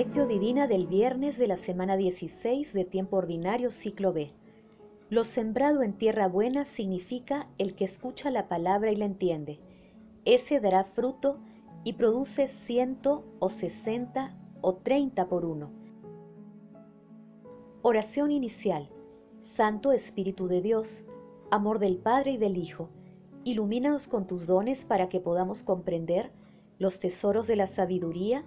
Lectio Divina del viernes de la semana 16 de tiempo ordinario ciclo B. Lo sembrado en tierra buena significa el que escucha la palabra y la entiende. Ese dará fruto y produce ciento o sesenta o treinta por uno. Oración inicial. Santo Espíritu de Dios, amor del Padre y del Hijo, ilumínanos con tus dones para que podamos comprender los tesoros de la sabiduría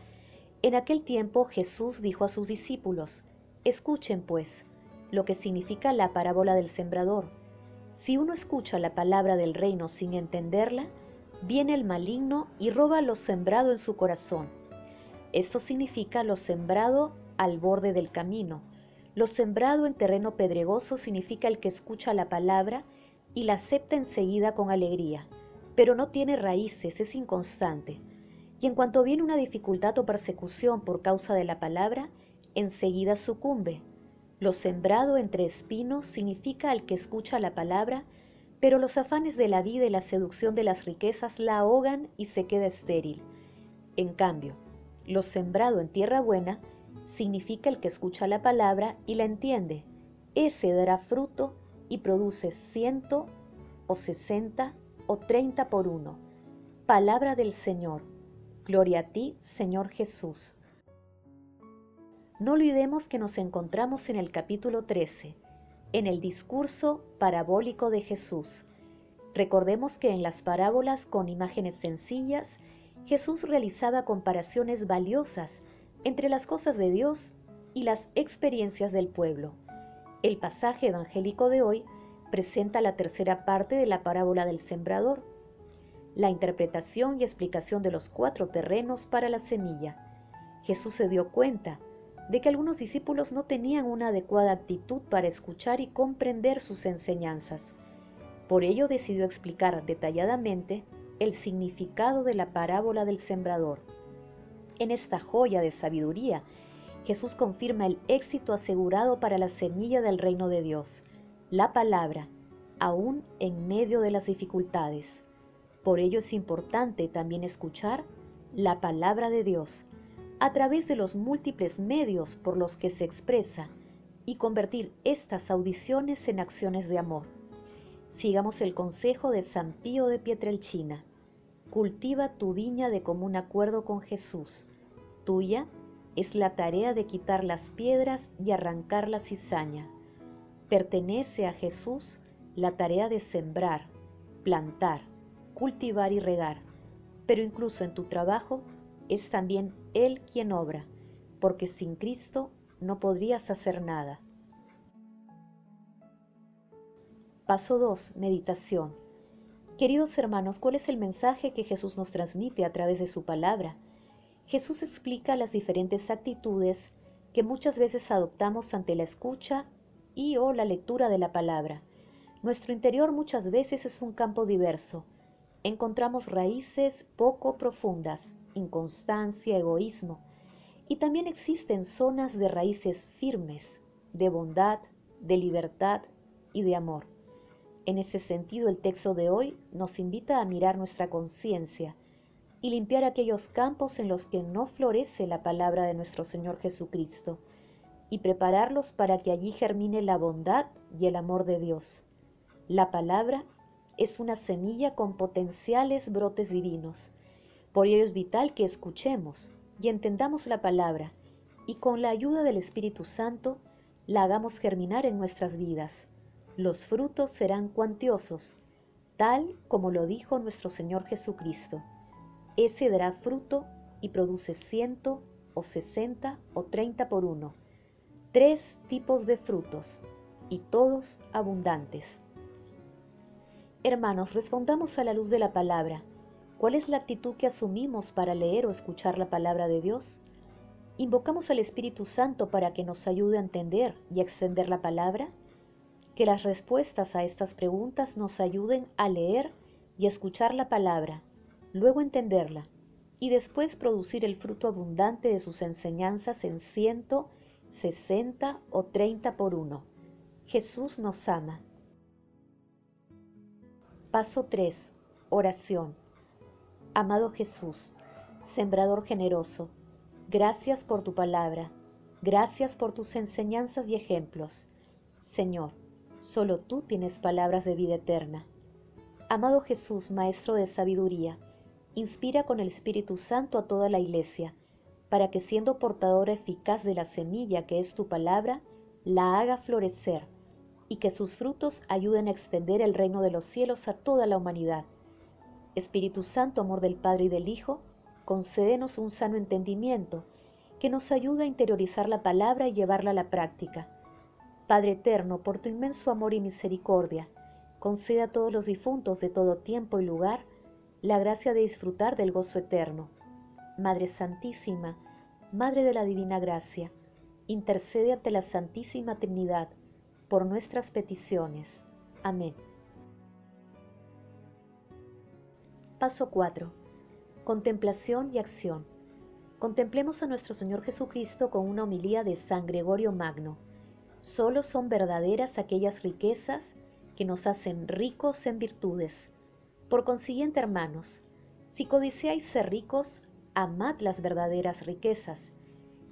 En aquel tiempo Jesús dijo a sus discípulos, Escuchen pues lo que significa la parábola del sembrador. Si uno escucha la palabra del reino sin entenderla, viene el maligno y roba lo sembrado en su corazón. Esto significa lo sembrado al borde del camino. Lo sembrado en terreno pedregoso significa el que escucha la palabra y la acepta enseguida con alegría, pero no tiene raíces, es inconstante. Y en cuanto viene una dificultad o persecución por causa de la palabra, enseguida sucumbe. Lo sembrado entre espinos significa el que escucha la palabra, pero los afanes de la vida y la seducción de las riquezas la ahogan y se queda estéril. En cambio, lo sembrado en tierra buena significa el que escucha la palabra y la entiende. Ese dará fruto y produce ciento o sesenta o treinta por uno. Palabra del Señor. Gloria a ti, Señor Jesús. No olvidemos que nos encontramos en el capítulo 13, en el discurso parabólico de Jesús. Recordemos que en las parábolas con imágenes sencillas, Jesús realizaba comparaciones valiosas entre las cosas de Dios y las experiencias del pueblo. El pasaje evangélico de hoy presenta la tercera parte de la parábola del sembrador, la interpretación y explicación de los cuatro terrenos para la semilla. Jesús se dio cuenta de que algunos discípulos no tenían una adecuada actitud para escuchar y comprender sus enseñanzas. Por ello decidió explicar detalladamente el significado de la parábola del sembrador. En esta joya de sabiduría, Jesús confirma el éxito asegurado para la semilla del reino de Dios, la palabra, aún en medio de las dificultades. Por ello es importante también escuchar la palabra de Dios a través de los múltiples medios por los que se expresa y convertir estas audiciones en acciones de amor. Sigamos el consejo de San Pío de Pietrelchina. Cultiva tu viña de común acuerdo con Jesús. Tuya es la tarea de quitar las piedras y arrancar la cizaña. Pertenece a Jesús la tarea de sembrar, plantar, cultivar y regar, pero incluso en tu trabajo es también Él quien obra, porque sin Cristo no podrías hacer nada. Paso 2. Meditación. Queridos hermanos, ¿cuál es el mensaje que Jesús nos transmite a través de su palabra? Jesús explica las diferentes actitudes que muchas veces adoptamos ante la escucha y o la lectura de la palabra. Nuestro interior muchas veces es un campo diverso, encontramos raíces poco profundas, inconstancia, egoísmo, y también existen zonas de raíces firmes, de bondad, de libertad y de amor. En ese sentido, el texto de hoy nos invita a mirar nuestra conciencia y limpiar aquellos campos en los que no florece la palabra de nuestro Señor Jesucristo y prepararlos para que allí germine la bondad y el amor de Dios. La palabra es una semilla con potenciales brotes divinos. Por ello es vital que escuchemos y entendamos la palabra y con la ayuda del Espíritu Santo la hagamos germinar en nuestras vidas. Los frutos serán cuantiosos, tal como lo dijo nuestro Señor Jesucristo. Ese dará fruto y produce ciento o sesenta o treinta por uno. Tres tipos de frutos y todos abundantes. Hermanos, respondamos a la luz de la palabra. ¿Cuál es la actitud que asumimos para leer o escuchar la palabra de Dios? ¿Invocamos al Espíritu Santo para que nos ayude a entender y extender la palabra? Que las respuestas a estas preguntas nos ayuden a leer y escuchar la palabra, luego entenderla y después producir el fruto abundante de sus enseñanzas en ciento, sesenta o treinta por uno. Jesús nos ama. Paso 3. Oración. Amado Jesús, Sembrador generoso, gracias por tu palabra, gracias por tus enseñanzas y ejemplos. Señor, solo tú tienes palabras de vida eterna. Amado Jesús, Maestro de sabiduría, inspira con el Espíritu Santo a toda la Iglesia, para que siendo portadora eficaz de la semilla que es tu palabra, la haga florecer y que sus frutos ayuden a extender el reino de los cielos a toda la humanidad. Espíritu Santo, amor del Padre y del Hijo, concédenos un sano entendimiento que nos ayude a interiorizar la palabra y llevarla a la práctica. Padre eterno, por tu inmenso amor y misericordia, concede a todos los difuntos de todo tiempo y lugar la gracia de disfrutar del gozo eterno. Madre Santísima, Madre de la Divina Gracia, intercede ante la Santísima Trinidad por nuestras peticiones. Amén. Paso 4. Contemplación y acción. Contemplemos a nuestro Señor Jesucristo con una homilía de San Gregorio Magno. Solo son verdaderas aquellas riquezas que nos hacen ricos en virtudes. Por consiguiente, hermanos, si codiciáis ser ricos, amad las verdaderas riquezas.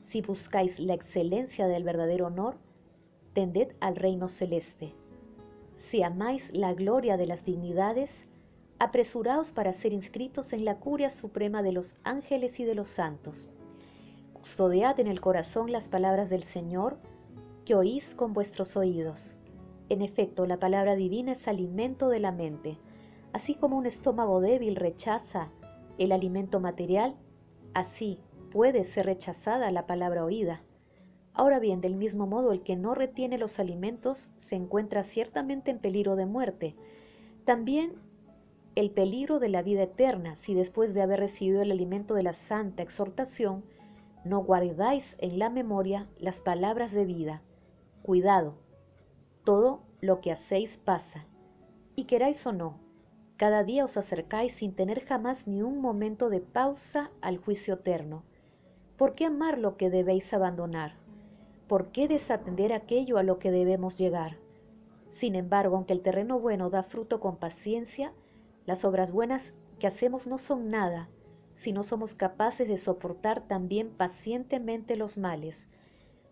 Si buscáis la excelencia del verdadero honor, tended al reino celeste. Si amáis la gloria de las dignidades, apresuraos para ser inscritos en la curia suprema de los ángeles y de los santos. Custodiad en el corazón las palabras del Señor que oís con vuestros oídos. En efecto, la palabra divina es alimento de la mente. Así como un estómago débil rechaza el alimento material, así puede ser rechazada la palabra oída. Ahora bien, del mismo modo, el que no retiene los alimentos se encuentra ciertamente en peligro de muerte. También el peligro de la vida eterna si después de haber recibido el alimento de la santa exhortación, no guardáis en la memoria las palabras de vida. Cuidado, todo lo que hacéis pasa. Y queráis o no, cada día os acercáis sin tener jamás ni un momento de pausa al juicio eterno. ¿Por qué amar lo que debéis abandonar? ¿Por qué desatender aquello a lo que debemos llegar? Sin embargo, aunque el terreno bueno da fruto con paciencia, las obras buenas que hacemos no son nada si no somos capaces de soportar también pacientemente los males.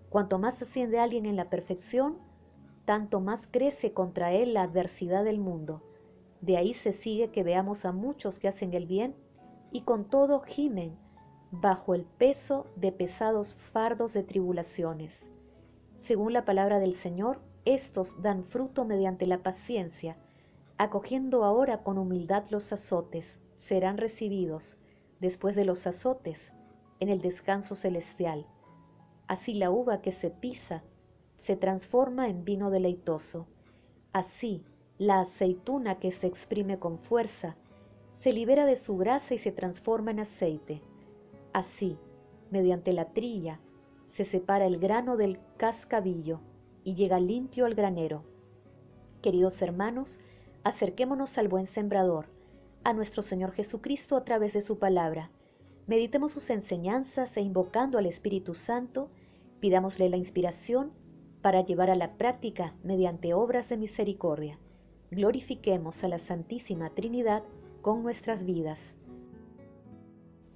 Cuanto más asciende alguien en la perfección, tanto más crece contra él la adversidad del mundo. De ahí se sigue que veamos a muchos que hacen el bien y con todo gimen bajo el peso de pesados fardos de tribulaciones. Según la palabra del Señor, estos dan fruto mediante la paciencia, acogiendo ahora con humildad los azotes, serán recibidos, después de los azotes, en el descanso celestial. Así la uva que se pisa se transforma en vino deleitoso. Así la aceituna que se exprime con fuerza se libera de su grasa y se transforma en aceite. Así, mediante la trilla, se separa el grano del cascabillo y llega limpio al granero. Queridos hermanos, Acerquémonos al buen sembrador, a nuestro Señor Jesucristo a través de su palabra. Meditemos sus enseñanzas e invocando al Espíritu Santo, pidámosle la inspiración para llevar a la práctica mediante obras de misericordia. Glorifiquemos a la Santísima Trinidad con nuestras vidas.